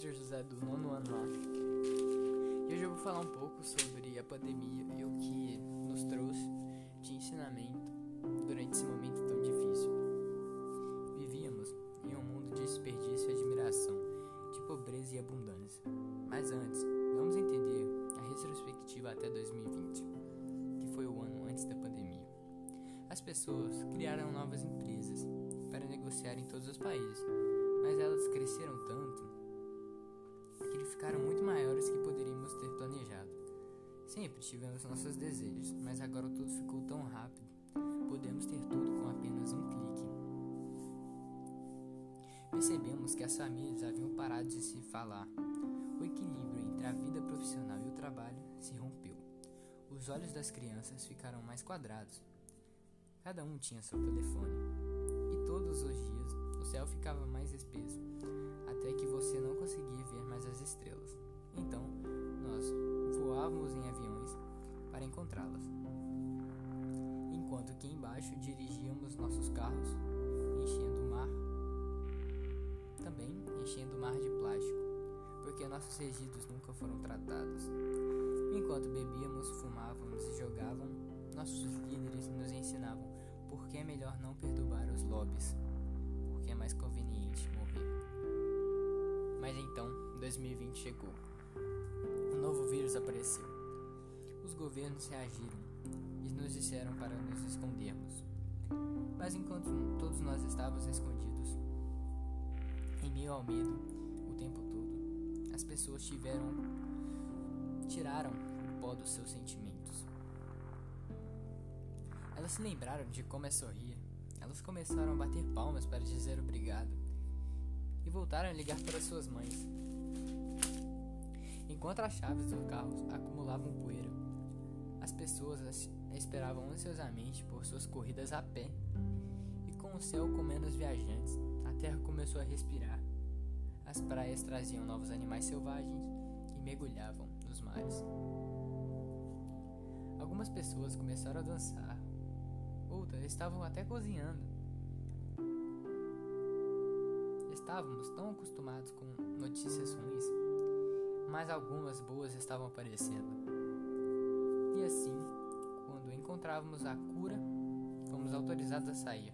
Vitor José do nono ano A. E hoje eu vou falar um pouco sobre a pandemia e o que nos trouxe de ensinamento durante esse momento tão difícil. Vivíamos em um mundo de desperdício e admiração, de pobreza e abundância. Mas antes, vamos entender a retrospectiva até 2020, que foi o ano antes da pandemia. As pessoas criaram novas empresas para negociar em todos os países mas elas cresceram tanto ficaram muito maiores que poderíamos ter planejado. Sempre tivemos nossos desejos, mas agora tudo ficou tão rápido. Podemos ter tudo com apenas um clique. Percebemos que as famílias haviam parado de se falar. O equilíbrio entre a vida profissional e o trabalho se rompeu. Os olhos das crianças ficaram mais quadrados. Cada um tinha seu telefone. E todos os dias o céu ficava mais espesso, até que você não conseguia ver mais as estrelas. Então, nós voávamos em aviões para encontrá-las. Enquanto que embaixo dirigíamos nossos carros, enchendo o mar, também enchendo o mar de plástico, porque nossos resíduos nunca foram tratados. Enquanto bebíamos, fumávamos e jogavam, nossos líderes nos ensinavam por que é melhor não perturbar os lobbies é mais conveniente morrer. Mas então, 2020 chegou. Um novo vírus apareceu. Os governos reagiram e nos disseram para nos escondermos. Mas enquanto todos nós estávamos escondidos, em meio ao medo, o tempo todo, as pessoas tiveram tiraram o pó dos seus sentimentos. Elas se lembraram de como é sorrir elas começaram a bater palmas para dizer obrigado e voltaram a ligar para suas mães. Enquanto as chaves do carro acumulavam poeira, as pessoas esperavam ansiosamente por suas corridas a pé. E com o céu comendo os viajantes, a terra começou a respirar. As praias traziam novos animais selvagens e mergulhavam nos mares. Algumas pessoas começaram a dançar, outras estavam até cozinhando. Estávamos tão acostumados com notícias ruins, mas algumas boas estavam aparecendo. E assim, quando encontrávamos a cura, fomos autorizados a sair.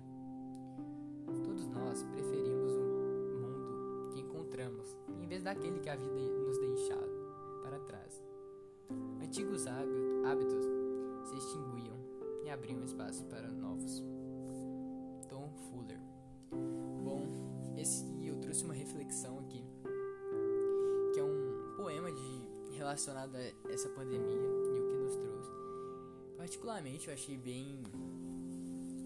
Todos nós preferimos o mundo que encontramos, em vez daquele que a vida nos deixava para trás. Antigos hábitos se extinguiam e abriam espaço para novos. Tom Fuller. Bom, esse eu trouxe uma reflexão aqui, que é um poema de relacionado a essa pandemia e o que nos trouxe. Particularmente, eu achei bem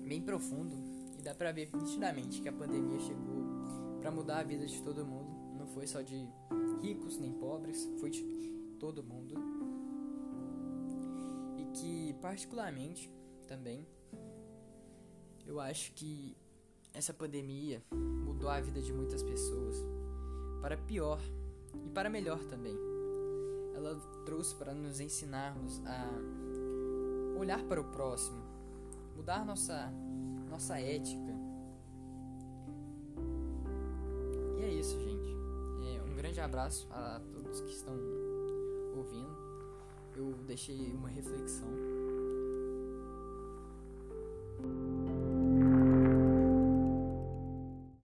bem profundo e dá para ver nitidamente que a pandemia chegou para mudar a vida de todo mundo. Não foi só de ricos nem pobres, foi de todo mundo. E que particularmente também. Eu acho que essa pandemia mudou a vida de muitas pessoas para pior e para melhor também. Ela trouxe para nos ensinarmos a olhar para o próximo, mudar nossa nossa ética. E é isso, gente. É, um grande abraço a todos que estão ouvindo. Eu deixei uma reflexão